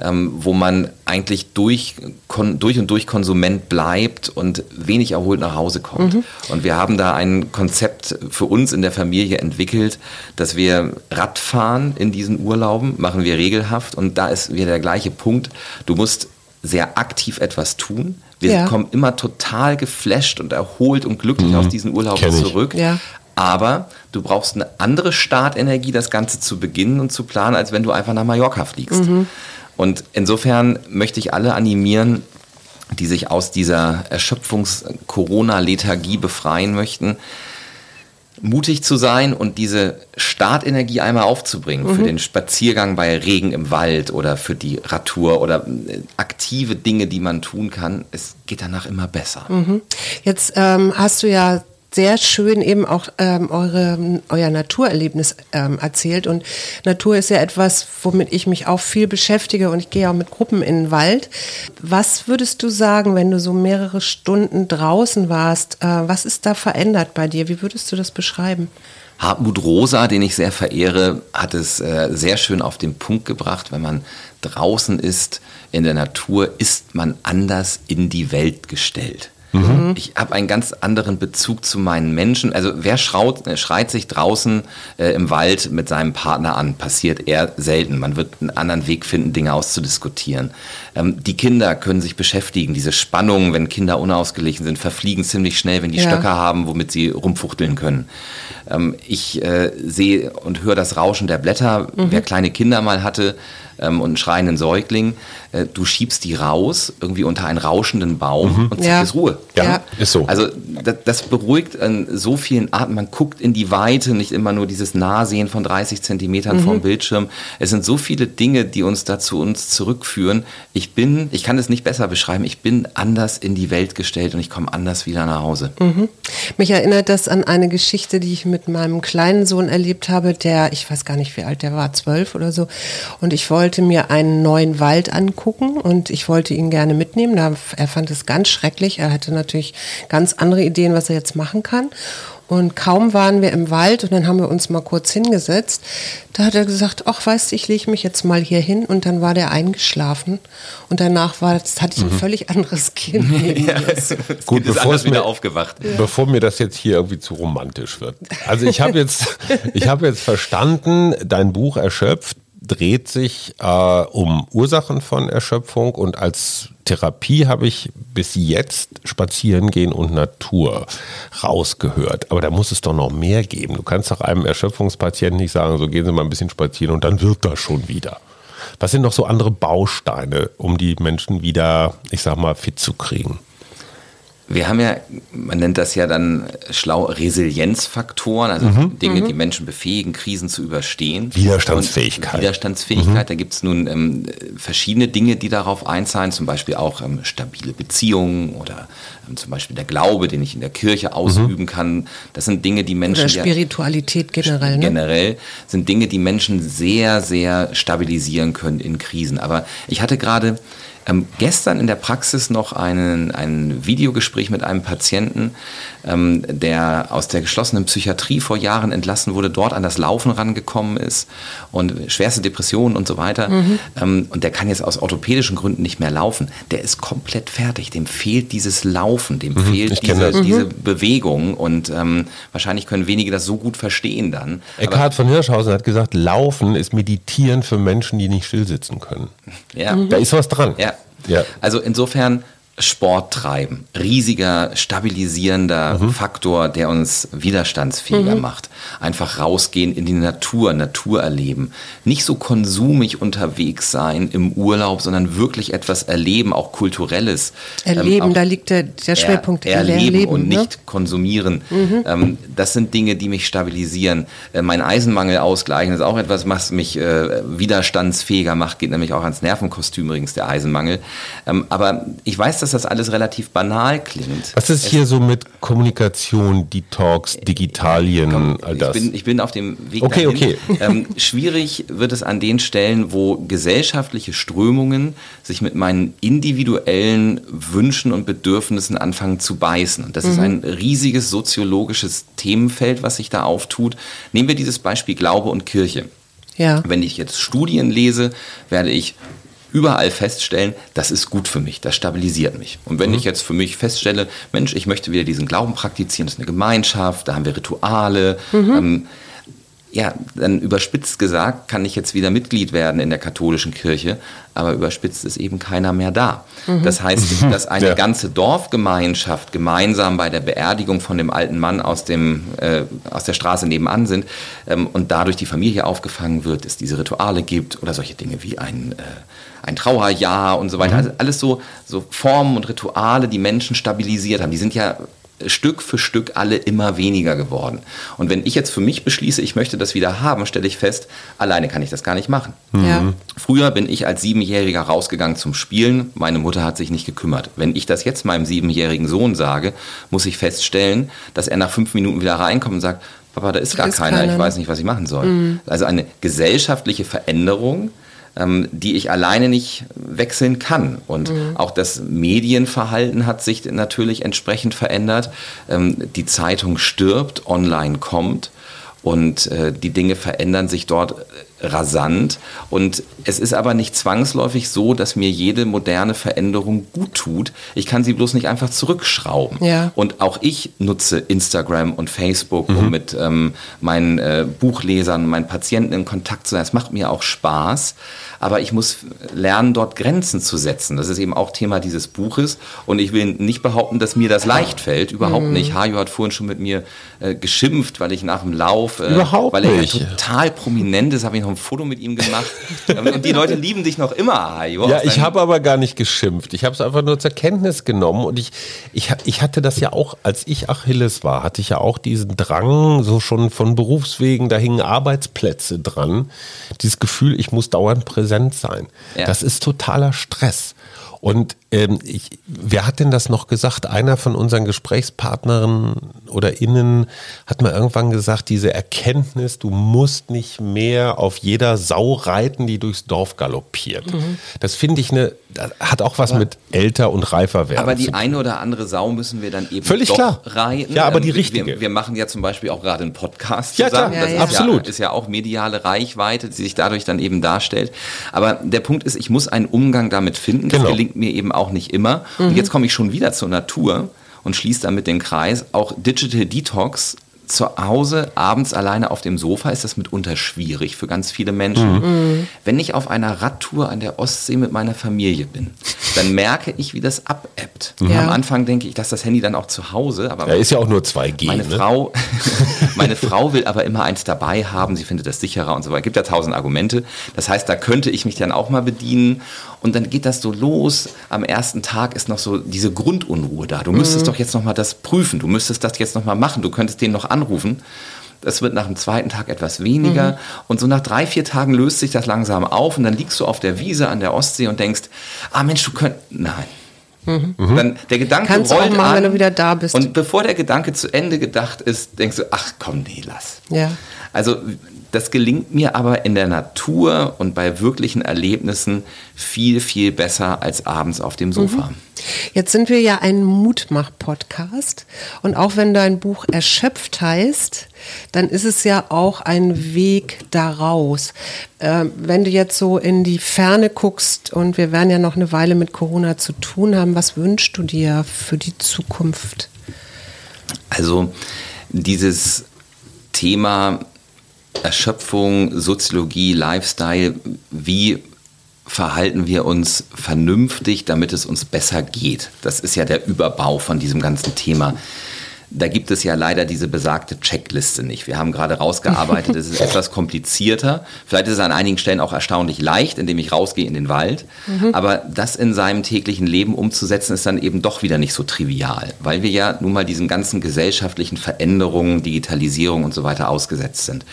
ähm, wo man eigentlich durch, kon, durch und durch Konsument bleibt und wenig erholt nach Hause kommt. Mhm. Und wir haben da ein Konzept für uns in der Familie entwickelt, dass wir Radfahren in diesen Urlauben, machen wir regelhaft. Und da ist wieder der gleiche Punkt. Du musst sehr aktiv etwas tun. Wir ja. kommen immer total geflasht und erholt und glücklich mhm. aus diesen Urlauben zurück. Ja. Aber du brauchst eine andere Startenergie, das Ganze zu beginnen und zu planen, als wenn du einfach nach Mallorca fliegst. Mhm. Und insofern möchte ich alle animieren, die sich aus dieser Erschöpfungs-Corona-Lethargie befreien möchten, mutig zu sein und diese Startenergie einmal aufzubringen mhm. für den Spaziergang bei Regen im Wald oder für die Radtour oder äh, aktive Dinge, die man tun kann. Es geht danach immer besser. Mhm. Jetzt ähm, hast du ja sehr schön eben auch ähm, eure, euer Naturerlebnis ähm, erzählt. Und Natur ist ja etwas, womit ich mich auch viel beschäftige und ich gehe auch mit Gruppen in den Wald. Was würdest du sagen, wenn du so mehrere Stunden draußen warst? Äh, was ist da verändert bei dir? Wie würdest du das beschreiben? Hartmut Rosa, den ich sehr verehre, hat es äh, sehr schön auf den Punkt gebracht. Wenn man draußen ist, in der Natur, ist man anders in die Welt gestellt. Mhm. Ich habe einen ganz anderen Bezug zu meinen Menschen. Also wer schraut, äh, schreit sich draußen äh, im Wald mit seinem Partner an? Passiert eher selten. Man wird einen anderen Weg finden, Dinge auszudiskutieren. Ähm, die Kinder können sich beschäftigen. Diese Spannungen, wenn Kinder unausgeglichen sind, verfliegen ziemlich schnell, wenn die ja. Stöcker haben, womit sie rumfuchteln können. Ähm, ich äh, sehe und höre das Rauschen der Blätter. Mhm. Wer kleine Kinder mal hatte, ähm, und einen schreienden Säugling, äh, du schiebst die raus, irgendwie unter einen rauschenden Baum mhm. und zack ja. ist Ruhe. Ja, ja, ist so. Also das, das beruhigt an so vielen Arten. Man guckt in die Weite, nicht immer nur dieses Nahsehen von 30 Zentimetern mhm. vom Bildschirm. Es sind so viele Dinge, die uns dazu uns zurückführen. Ich bin, ich kann es nicht besser beschreiben, ich bin anders in die Welt gestellt und ich komme anders wieder nach Hause. Mhm. Mich erinnert das an eine Geschichte, die ich mit meinem kleinen Sohn erlebt habe, der, ich weiß gar nicht, wie alt der war, zwölf oder so. Und ich wollte wollte mir einen neuen Wald angucken und ich wollte ihn gerne mitnehmen. er fand es ganz schrecklich. Er hatte natürlich ganz andere Ideen, was er jetzt machen kann. Und kaum waren wir im Wald und dann haben wir uns mal kurz hingesetzt. Da hat er gesagt, ach weißt du, ich lege mich jetzt mal hier hin und dann war der eingeschlafen und danach war das, hatte ich ein mhm. völlig anderes Kind. ja. Gut, bevor es mir aufgewacht. Ja. Bevor mir das jetzt hier irgendwie zu romantisch wird. Also ich habe jetzt, ich habe jetzt verstanden, dein Buch erschöpft dreht sich äh, um Ursachen von Erschöpfung und als Therapie habe ich bis jetzt Spazierengehen und Natur rausgehört. Aber da muss es doch noch mehr geben. Du kannst doch einem Erschöpfungspatienten nicht sagen, so gehen Sie mal ein bisschen spazieren und dann wird das schon wieder. Was sind noch so andere Bausteine, um die Menschen wieder, ich sag mal, fit zu kriegen? Wir haben ja, man nennt das ja dann schlau Resilienzfaktoren, also mhm. Dinge, die mhm. Menschen befähigen, Krisen zu überstehen. Widerstandsfähigkeit. Und Widerstandsfähigkeit, mhm. da gibt es nun ähm, verschiedene Dinge, die darauf einzahlen, zum Beispiel auch ähm, stabile Beziehungen oder ähm, zum Beispiel der Glaube, den ich in der Kirche ausüben mhm. kann. Das sind Dinge, die Menschen. Oder Spiritualität ja, generell. Ne? Generell sind Dinge, die Menschen sehr, sehr stabilisieren können in Krisen. Aber ich hatte gerade ähm, gestern in der Praxis noch einen, ein Videogespräch mit einem Patienten, ähm, der aus der geschlossenen Psychiatrie vor Jahren entlassen wurde, dort an das Laufen rangekommen ist und schwerste Depressionen und so weiter. Mhm. Ähm, und der kann jetzt aus orthopädischen Gründen nicht mehr laufen. Der ist komplett fertig. Dem fehlt dieses Laufen, dem mhm, fehlt diese, diese mhm. Bewegung und ähm, wahrscheinlich können wenige das so gut verstehen dann. Eckhard von Hirschhausen hat gesagt, Laufen ist Meditieren für Menschen, die nicht stillsitzen können. Ja. Da ist was dran. Ja. Ja. Also insofern Sport treiben. Riesiger stabilisierender mhm. Faktor, der uns widerstandsfähiger mhm. macht. Einfach rausgehen in die Natur, Natur erleben. Nicht so konsumig unterwegs sein im Urlaub, sondern wirklich etwas erleben, auch kulturelles. Erleben, ähm, da liegt der, der Schwerpunkt. Er, erleben, erleben und ne? nicht konsumieren. Mhm. Ähm, das sind Dinge, die mich stabilisieren. Äh, mein Eisenmangel ausgleichen ist auch etwas, was mich äh, widerstandsfähiger macht, geht nämlich auch ans Nervenkostüm übrigens, der Eisenmangel. Ähm, aber ich weiß, dass das alles relativ banal klingt. Was ist hier so mit Kommunikation, Detox, Digitalien, Komm, all das? Ich bin, ich bin auf dem Weg Okay, dahin. okay. Ähm, schwierig wird es an den Stellen, wo gesellschaftliche Strömungen sich mit meinen individuellen Wünschen und Bedürfnissen anfangen zu beißen. Und das mhm. ist ein riesiges soziologisches Themenfeld, was sich da auftut. Nehmen wir dieses Beispiel Glaube und Kirche. Ja. Wenn ich jetzt Studien lese, werde ich überall feststellen, das ist gut für mich, das stabilisiert mich. Und wenn mhm. ich jetzt für mich feststelle, Mensch, ich möchte wieder diesen Glauben praktizieren, das ist eine Gemeinschaft, da haben wir Rituale, mhm. ähm, ja, dann überspitzt gesagt, kann ich jetzt wieder Mitglied werden in der katholischen Kirche, aber überspitzt ist eben keiner mehr da. Mhm. Das heißt, dass eine ja. ganze Dorfgemeinschaft gemeinsam bei der Beerdigung von dem alten Mann aus, dem, äh, aus der Straße nebenan sind ähm, und dadurch die Familie aufgefangen wird, es diese Rituale gibt oder solche Dinge wie ein, äh, ein Trauerjahr und so weiter. Mhm. Also alles so, so Formen und Rituale, die Menschen stabilisiert haben. Die sind ja Stück für Stück alle immer weniger geworden. Und wenn ich jetzt für mich beschließe, ich möchte das wieder haben, stelle ich fest, alleine kann ich das gar nicht machen. Ja. Früher bin ich als Siebenjähriger rausgegangen zum Spielen, meine Mutter hat sich nicht gekümmert. Wenn ich das jetzt meinem siebenjährigen Sohn sage, muss ich feststellen, dass er nach fünf Minuten wieder reinkommt und sagt, Papa, da ist gar ist keiner, keiner, ich weiß nicht, was ich machen soll. Mhm. Also eine gesellschaftliche Veränderung, ähm, die ich alleine nicht wechseln kann. Und mhm. auch das Medienverhalten hat sich natürlich entsprechend verändert. Ähm, die Zeitung stirbt, online kommt und äh, die Dinge verändern sich dort rasant. Und es ist aber nicht zwangsläufig so, dass mir jede moderne Veränderung gut tut. Ich kann sie bloß nicht einfach zurückschrauben. Ja. Und auch ich nutze Instagram und Facebook, um mhm. mit ähm, meinen äh, Buchlesern, meinen Patienten in Kontakt zu sein. Es macht mir auch Spaß. Aber ich muss lernen, dort Grenzen zu setzen. Das ist eben auch Thema dieses Buches. Und ich will nicht behaupten, dass mir das leicht fällt. Überhaupt mhm. nicht. Hajo hat vorhin schon mit mir äh, geschimpft, weil ich nach dem Lauf, äh, Überhaupt weil er nicht. Ja total prominent ist, habe ich noch ein Foto mit ihm gemacht. und die Leute lieben dich noch immer, Hajo. Ja, ich habe aber gar nicht geschimpft. Ich habe es einfach nur zur Kenntnis genommen. Und ich, ich, ich hatte das ja auch, als ich Achilles war, hatte ich ja auch diesen Drang, so schon von Berufswegen, da hingen Arbeitsplätze dran. Dieses Gefühl, ich muss dauernd präsent sein. Ja. Das ist totaler Stress. Und ähm, ich, wer hat denn das noch gesagt? Einer von unseren Gesprächspartnern oder Innen hat mal irgendwann gesagt, diese Erkenntnis, du musst nicht mehr auf jeder Sau reiten, die durchs Dorf galoppiert. Mhm. Das finde ich eine, hat auch was aber, mit älter und reifer werden. Aber die eine oder andere Sau müssen wir dann eben Völlig doch klar. reiten. Ja, aber die ähm, richtige. Wir, wir, machen ja zum Beispiel auch gerade einen Podcast ja, zusammen. Klar. Ja, das ja. Ist Absolut. Ja, ist ja auch mediale Reichweite, die sich dadurch dann eben darstellt. Aber der Punkt ist, ich muss einen Umgang damit finden. Das genau. gelingt mir eben auch nicht immer. Mhm. Und jetzt komme ich schon wieder zur Natur und schließe damit den Kreis. Auch Digital Detox zu Hause abends alleine auf dem Sofa ist das mitunter schwierig für ganz viele Menschen. Mhm. Wenn ich auf einer Radtour an der Ostsee mit meiner Familie bin, dann merke ich, wie das abebbt. Ja. Am Anfang denke ich, dass das Handy dann auch zu Hause, aber ja, ist ja auch nur 2G. Meine ne? Frau, meine Frau will aber immer eins dabei haben. Sie findet das sicherer und so weiter. Gibt ja tausend Argumente. Das heißt, da könnte ich mich dann auch mal bedienen. Und dann geht das so los. Am ersten Tag ist noch so diese Grundunruhe da. Du müsstest mhm. doch jetzt noch mal das prüfen. Du müsstest das jetzt noch mal machen. Du könntest den noch anrufen. Das wird nach dem zweiten Tag etwas weniger. Mhm. Und so nach drei, vier Tagen löst sich das langsam auf. Und dann liegst du auf der Wiese an der Ostsee und denkst, ah Mensch, du könntest, nein. Mhm. Dann der Gedanke Kannst rollt auch machen, an, wenn du wieder da bist. Und bevor der Gedanke zu Ende gedacht ist, denkst du, ach komm, nee, lass. Ja. Also das gelingt mir aber in der Natur und bei wirklichen Erlebnissen viel, viel besser als abends auf dem Sofa. Mhm. Jetzt sind wir ja ein Mutmach-Podcast und auch wenn dein Buch erschöpft heißt, dann ist es ja auch ein Weg daraus. Äh, wenn du jetzt so in die Ferne guckst und wir werden ja noch eine Weile mit Corona zu tun haben, was wünschst du dir für die Zukunft? Also dieses Thema Erschöpfung, Soziologie, Lifestyle, wie verhalten wir uns vernünftig, damit es uns besser geht? Das ist ja der Überbau von diesem ganzen Thema. Da gibt es ja leider diese besagte Checkliste nicht. Wir haben gerade rausgearbeitet, es ist etwas komplizierter. Vielleicht ist es an einigen Stellen auch erstaunlich leicht, indem ich rausgehe in den Wald. Mhm. Aber das in seinem täglichen Leben umzusetzen, ist dann eben doch wieder nicht so trivial, weil wir ja nun mal diesen ganzen gesellschaftlichen Veränderungen, Digitalisierung und so weiter ausgesetzt sind.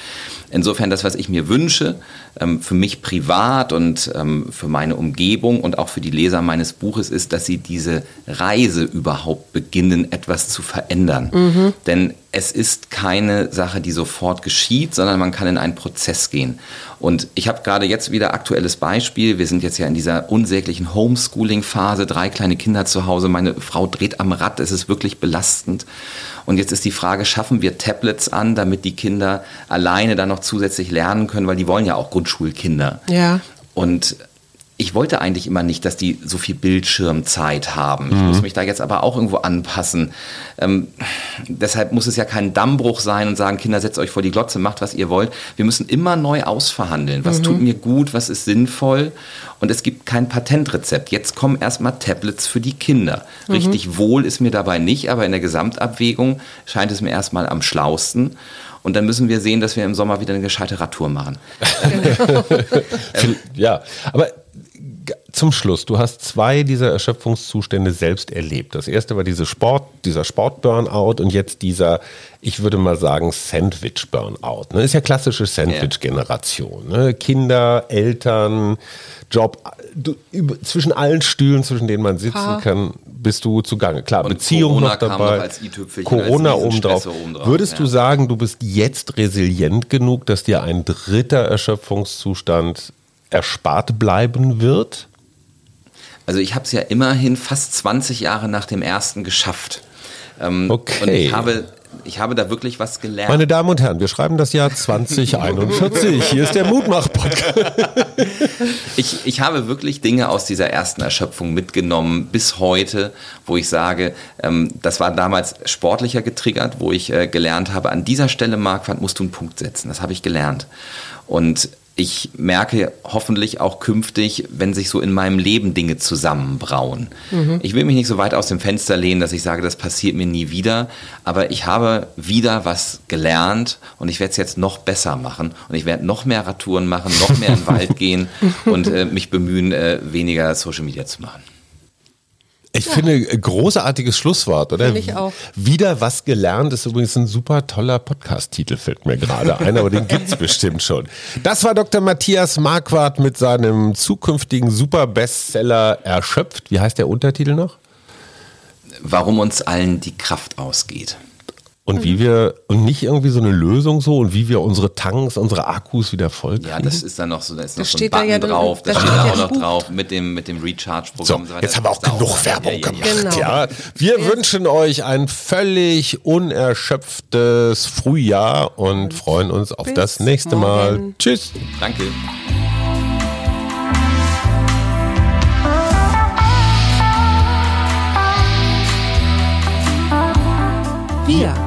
Insofern das, was ich mir wünsche, ähm, für mich privat und ähm, für meine Umgebung und auch für die Leser meines Buches ist, dass sie diese Reise überhaupt beginnen, etwas zu verändern. Mhm. Denn es ist keine Sache, die sofort geschieht, sondern man kann in einen Prozess gehen. Und ich habe gerade jetzt wieder aktuelles Beispiel. Wir sind jetzt ja in dieser unsäglichen Homeschooling-Phase, drei kleine Kinder zu Hause, meine Frau dreht am Rad, es ist wirklich belastend. Und jetzt ist die Frage, schaffen wir Tablets an, damit die Kinder alleine dann noch zusätzlich lernen können, weil die wollen ja auch Grundschulkinder. Ja. Und ich wollte eigentlich immer nicht, dass die so viel Bildschirmzeit haben. Ich mhm. muss mich da jetzt aber auch irgendwo anpassen. Ähm, deshalb muss es ja kein Dammbruch sein und sagen, Kinder, setzt euch vor die Glotze, macht, was ihr wollt. Wir müssen immer neu ausverhandeln. Was mhm. tut mir gut, was ist sinnvoll? Und es gibt kein Patentrezept. Jetzt kommen erstmal Tablets für die Kinder. Mhm. Richtig wohl ist mir dabei nicht, aber in der Gesamtabwägung scheint es mir erstmal am schlausten. Und dann müssen wir sehen, dass wir im Sommer wieder eine gescheite Radtour machen. Ja, aber zum Schluss, du hast zwei dieser Erschöpfungszustände selbst erlebt. Das erste war diese Sport, dieser Sport-Burnout und jetzt dieser, ich würde mal sagen, Sandwich-Burnout. Ne? Ist ja klassische Sandwich-Generation. Ne? Kinder, Eltern, Job, du, über, zwischen allen Stühlen, zwischen denen man sitzen ha. kann, bist du zugange. Klar, und Beziehung Corona noch dabei, noch Corona obendrauf. obendrauf. Würdest ja. du sagen, du bist jetzt resilient genug, dass dir ein dritter Erschöpfungszustand erspart bleiben wird? Also ich habe es ja immerhin fast 20 Jahre nach dem ersten geschafft. Ähm, okay. Und ich habe ich habe da wirklich was gelernt. Meine Damen und Herren, wir schreiben das Jahr 2041. Hier ist der Mutmach-Podcast. ich, ich habe wirklich Dinge aus dieser ersten Erschöpfung mitgenommen bis heute, wo ich sage, ähm, das war damals sportlicher getriggert, wo ich äh, gelernt habe, an dieser Stelle, Marquardt, musst du einen Punkt setzen. Das habe ich gelernt. Und ich merke hoffentlich auch künftig, wenn sich so in meinem Leben Dinge zusammenbrauen. Mhm. Ich will mich nicht so weit aus dem Fenster lehnen, dass ich sage, das passiert mir nie wieder, aber ich habe wieder was gelernt und ich werde es jetzt noch besser machen und ich werde noch mehr Radtouren machen, noch mehr in den Wald gehen und äh, mich bemühen, äh, weniger Social Media zu machen. Ich ja. finde, großartiges Schlusswort, oder? Finde ich auch. Wieder was gelernt ist übrigens ein super toller Podcast-Titel, fällt mir gerade ein, aber den gibt es bestimmt schon. Das war Dr. Matthias Marquardt mit seinem zukünftigen Super-Bestseller Erschöpft. Wie heißt der Untertitel noch? Warum uns allen die Kraft ausgeht. Und wie wir, und nicht irgendwie so eine Lösung so, und wie wir unsere Tanks, unsere Akkus wieder voll kriegen. Ja, das ist dann noch so, da ist noch das so ein Button da ja drauf, das, das steht da auch noch drauf mit dem, mit dem Recharge-Programm. So, jetzt haben wir auch genug auch Werbung ja, gemacht, genau. ja. Wir ja. wünschen euch ein völlig unerschöpftes Frühjahr und, und freuen uns auf das nächste morgen. Mal. Tschüss. Danke. Wir